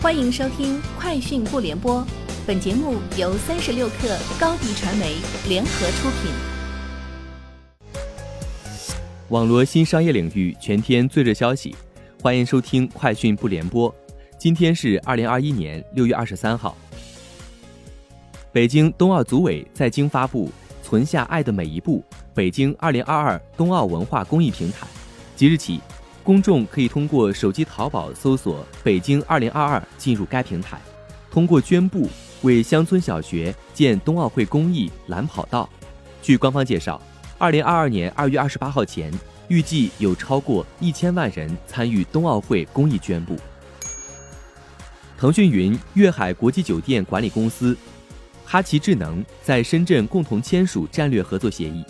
欢迎收听《快讯不联播》，本节目由三十六克高低传媒联合出品。网络新商业领域全天最热消息，欢迎收听《快讯不联播》。今天是二零二一年六月二十三号。北京冬奥组委在京发布“存下爱的每一步”北京二零二二冬奥文化公益平台，即日起。公众可以通过手机淘宝搜索“北京二零二二”进入该平台，通过捐布为乡村小学建冬奥会公益蓝跑道。据官方介绍，二零二二年二月二十八号前，预计有超过一千万人参与冬奥会公益捐布。腾讯云粤海国际酒店管理公司、哈奇智能在深圳共同签署战略合作协议。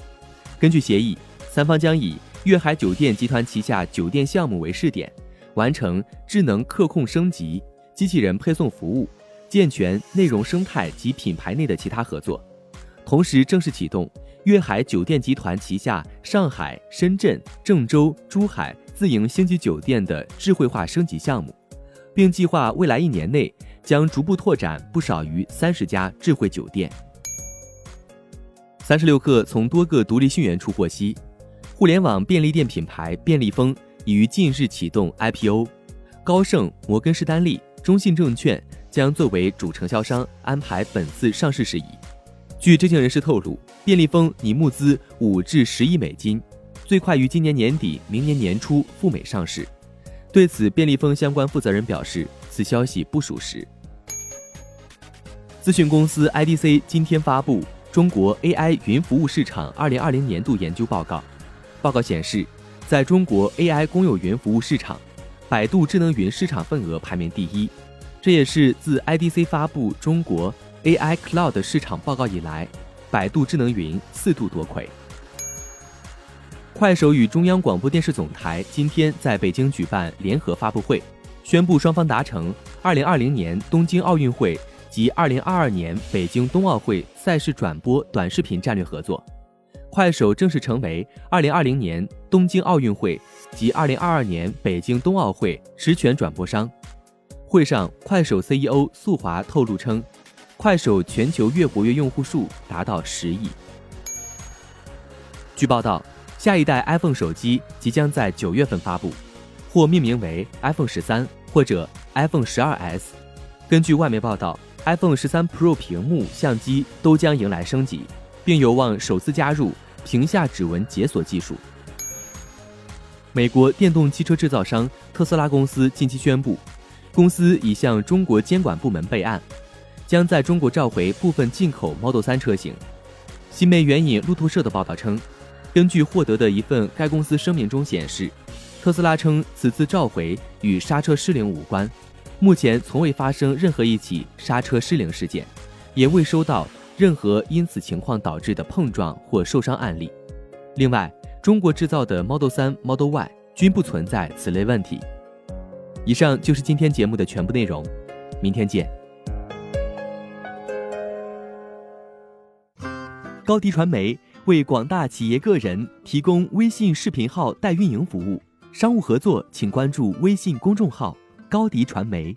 根据协议，三方将以粤海酒店集团旗下酒店项目为试点，完成智能客控升级、机器人配送服务、健全内容生态及品牌内的其他合作。同时，正式启动粤海酒店集团旗下上海、深圳、郑州、珠海自营星级酒店的智慧化升级项目，并计划未来一年内将逐步拓展不少于三十家智慧酒店。三十六氪从多个独立信源处获悉。互联网便利店品牌便利蜂已于近日启动 IPO，高盛、摩根士丹利、中信证券将作为主承销商安排本次上市事宜。据知情人士透露，便利蜂拟募资五至十亿美金，最快于今年年底、明年年初赴美上市。对此，便利蜂相关负责人表示，此消息不属实。咨询公司 IDC 今天发布中国 AI 云服务市场二零二零年度研究报告。报告显示，在中国 AI 公有云服务市场，百度智能云市场份额排名第一，这也是自 IDC 发布中国 AI Cloud 市场报告以来，百度智能云四度夺魁。快手与中央广播电视总台今天在北京举办联合发布会，宣布双方达成2020年东京奥运会及2022年北京冬奥会赛事转播短视频战略合作。快手正式成为2020年东京奥运会及2022年北京冬奥会实权转播商。会上，快手 CEO 宿华透露称，快手全球月活跃用户数达到十亿。据报道，下一代 iPhone 手机即将在九月份发布，或命名为 iPhone 十三或者 iPhone 十二 S。根据外媒报道，iPhone 十三 Pro 屏幕、相机都将迎来升级。并有望首次加入屏下指纹解锁技术。美国电动汽车制造商特斯拉公司近期宣布，公司已向中国监管部门备案，将在中国召回部分进口 Model 3车型。新媒援引路透社的报道称，根据获得的一份该公司声明中显示，特斯拉称此次召回与刹车失灵无关，目前从未发生任何一起刹车失灵事件，也未收到。任何因此情况导致的碰撞或受伤案例。另外，中国制造的 Model 3、Model Y 均不存在此类问题。以上就是今天节目的全部内容，明天见。高迪传媒为广大企业个人提供微信视频号代运营服务，商务合作请关注微信公众号“高迪传媒”。